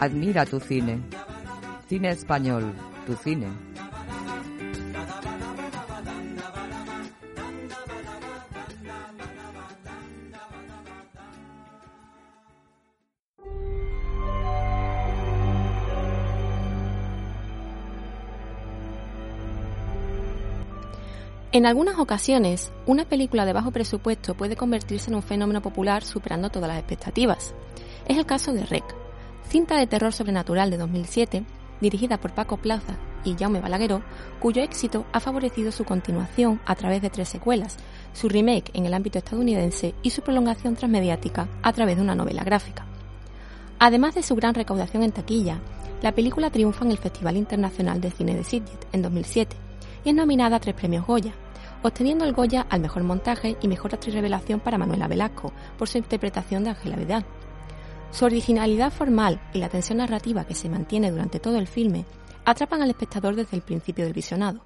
Admira tu cine. Cine español, tu cine. En algunas ocasiones, una película de bajo presupuesto puede convertirse en un fenómeno popular superando todas las expectativas. Es el caso de Rec, cinta de terror sobrenatural de 2007, dirigida por Paco Plaza y Jaume Balagueró, cuyo éxito ha favorecido su continuación a través de tres secuelas, su remake en el ámbito estadounidense y su prolongación transmediática a través de una novela gráfica. Además de su gran recaudación en taquilla, la película triunfa en el Festival Internacional de Cine de Sitges en 2007 y es nominada a tres premios Goya, obteniendo el Goya al mejor montaje y mejor actriz revelación para Manuela Velasco por su interpretación de Ángela Vidal. Su originalidad formal y la tensión narrativa que se mantiene durante todo el filme atrapan al espectador desde el principio del visionado.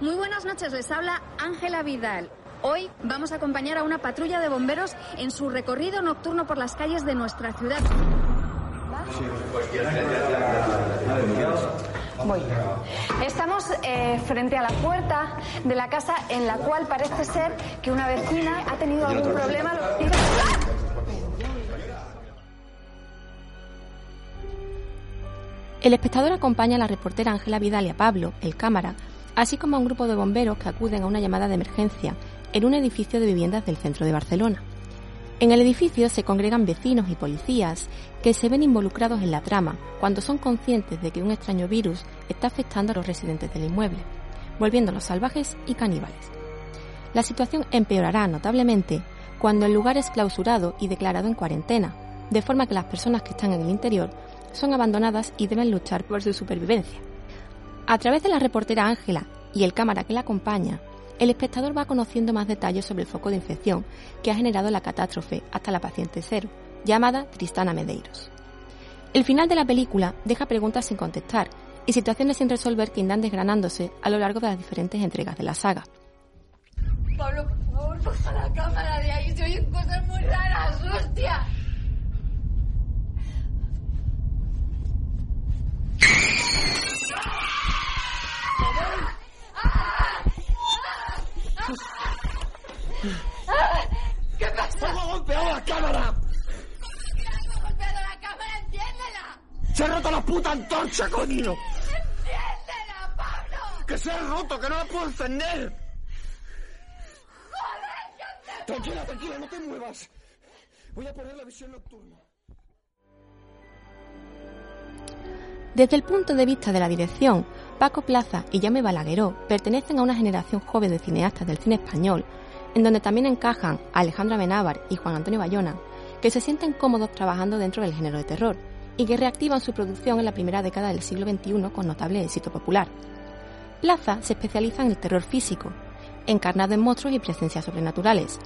Muy buenas noches, les habla Ángela Vidal. Hoy vamos a acompañar a una patrulla de bomberos en su recorrido nocturno por las calles de nuestra ciudad. Voy. Estamos eh, frente a la puerta de la casa en la cual parece ser que una vecina ha tenido algún problema. El espectador acompaña a la reportera Ángela Vidal y a Pablo, el cámara, así como a un grupo de bomberos que acuden a una llamada de emergencia en un edificio de viviendas del centro de Barcelona. En el edificio se congregan vecinos y policías que se ven involucrados en la trama cuando son conscientes de que un extraño virus está afectando a los residentes del inmueble, volviéndolos salvajes y caníbales. La situación empeorará notablemente cuando el lugar es clausurado y declarado en cuarentena, de forma que las personas que están en el interior son abandonadas y deben luchar por su supervivencia. A través de la reportera Ángela y el cámara que la acompaña, el espectador va conociendo más detalles sobre el foco de infección que ha generado la catástrofe hasta la paciente cero, llamada Tristana Medeiros. El final de la película deja preguntas sin contestar y situaciones sin resolver que irán desgranándose a lo largo de las diferentes entregas de la saga. Pablo, por favor, baja la cámara de ahí, se oyen cosas muy raras, hostia. ¿Qué pasa? ¡Algo ha golpeado la cámara! ¿Qué ha golpeado la cámara? ¡Enciéndela! ¡Se ha roto la puta antorcha, coño! ¡Enciéndela, Pablo! ¡Que se ha roto, que no la puedo encender! ¡Joder! Tranquila, tranquila, no te muevas. Voy a poner la visión nocturna. Desde el punto de vista de la dirección, Paco Plaza y Jaume Balagueró pertenecen a una generación joven de cineastas del cine español, en donde también encajan Alejandra Benávar y Juan Antonio Bayona, que se sienten cómodos trabajando dentro del género de terror y que reactivan su producción en la primera década del siglo XXI con notable éxito popular. Plaza se especializa en el terror físico, encarnado en monstruos y presencias sobrenaturales.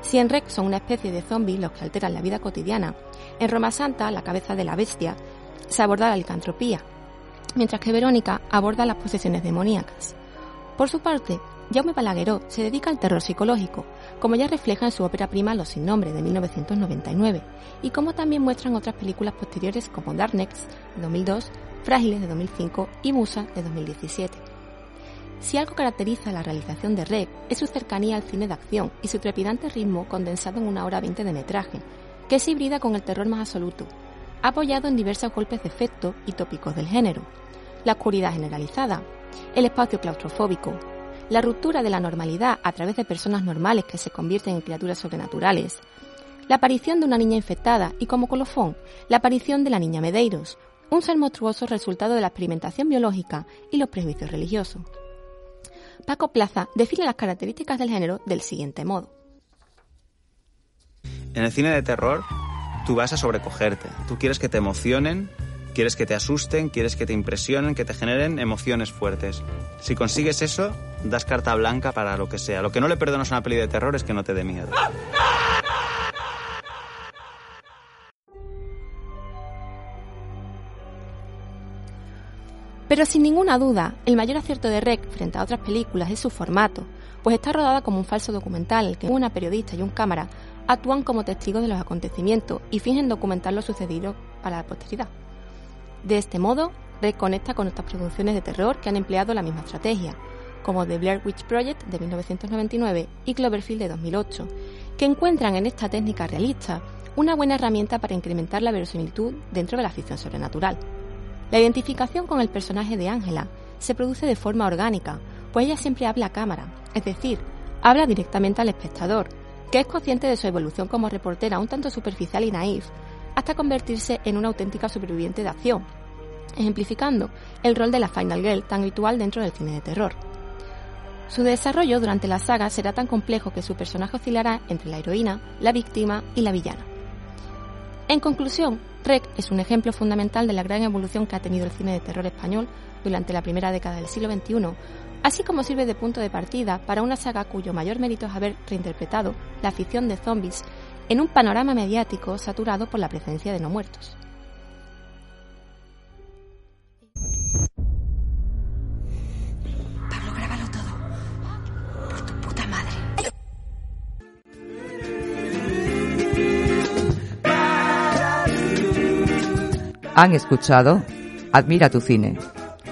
Si en Rec son una especie de zombies los que alteran la vida cotidiana, en Roma Santa, la cabeza de la bestia, se aborda la licantropía, mientras que Verónica aborda las posesiones demoníacas. Por su parte, Jaume Balagueró se dedica al terror psicológico, como ya refleja en su ópera prima Los sin nombre de 1999, y como también muestran otras películas posteriores como Dark Next de 2002, Frágiles de 2005 y Musa de 2017. Si algo caracteriza la realización de Rec es su cercanía al cine de acción y su trepidante ritmo condensado en una hora veinte de metraje, que se hibrida con el terror más absoluto, apoyado en diversos golpes de efecto y tópicos del género. La oscuridad generalizada, el espacio claustrofóbico, la ruptura de la normalidad a través de personas normales que se convierten en criaturas sobrenaturales, la aparición de una niña infectada y como colofón, la aparición de la niña Medeiros, un ser monstruoso resultado de la experimentación biológica y los prejuicios religiosos. Paco Plaza define las características del género del siguiente modo. En el cine de terror, tú vas a sobrecogerte. Tú quieres que te emocionen, quieres que te asusten, quieres que te impresionen, que te generen emociones fuertes. Si consigues eso, das carta blanca para lo que sea. Lo que no le perdonas a una peli de terror es que no te dé miedo. Pero sin ninguna duda, el mayor acierto de Rec frente a otras películas es su formato, pues está rodada como un falso documental que una periodista y un cámara actúan como testigos de los acontecimientos y fingen documentar lo sucedido para la posteridad. De este modo, Rec conecta con otras producciones de terror que han empleado la misma estrategia, como The Blair Witch Project de 1999 y Cloverfield de 2008, que encuentran en esta técnica realista una buena herramienta para incrementar la verosimilitud dentro de la ficción sobrenatural. La identificación con el personaje de Ángela se produce de forma orgánica, pues ella siempre habla a cámara, es decir, habla directamente al espectador, que es consciente de su evolución como reportera un tanto superficial y naif, hasta convertirse en una auténtica superviviente de acción, ejemplificando el rol de la Final Girl tan habitual dentro del cine de terror. Su desarrollo durante la saga será tan complejo que su personaje oscilará entre la heroína, la víctima y la villana. En conclusión, Rec es un ejemplo fundamental de la gran evolución que ha tenido el cine de terror español durante la primera década del siglo XXI, así como sirve de punto de partida para una saga cuyo mayor mérito es haber reinterpretado la ficción de zombies en un panorama mediático saturado por la presencia de no muertos. Han escuchado Admira tu cine.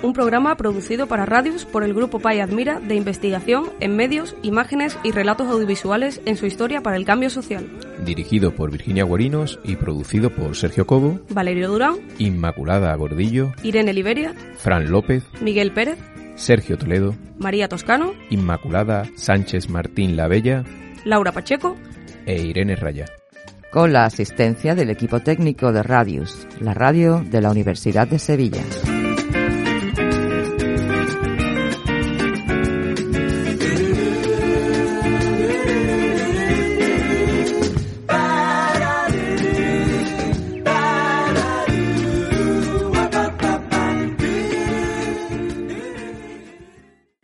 Un programa producido para radios por el Grupo PAI Admira de investigación en medios, imágenes y relatos audiovisuales en su historia para el cambio social. Dirigido por Virginia Guarinos y producido por Sergio Cobo, Valerio Durán, Inmaculada Gordillo, Irene Liberia, Fran López, Miguel Pérez, Sergio Toledo, María Toscano, Inmaculada Sánchez Martín La Bella Laura Pacheco. E Irene Raya. Con la asistencia del equipo técnico de Radius, la radio de la Universidad de Sevilla.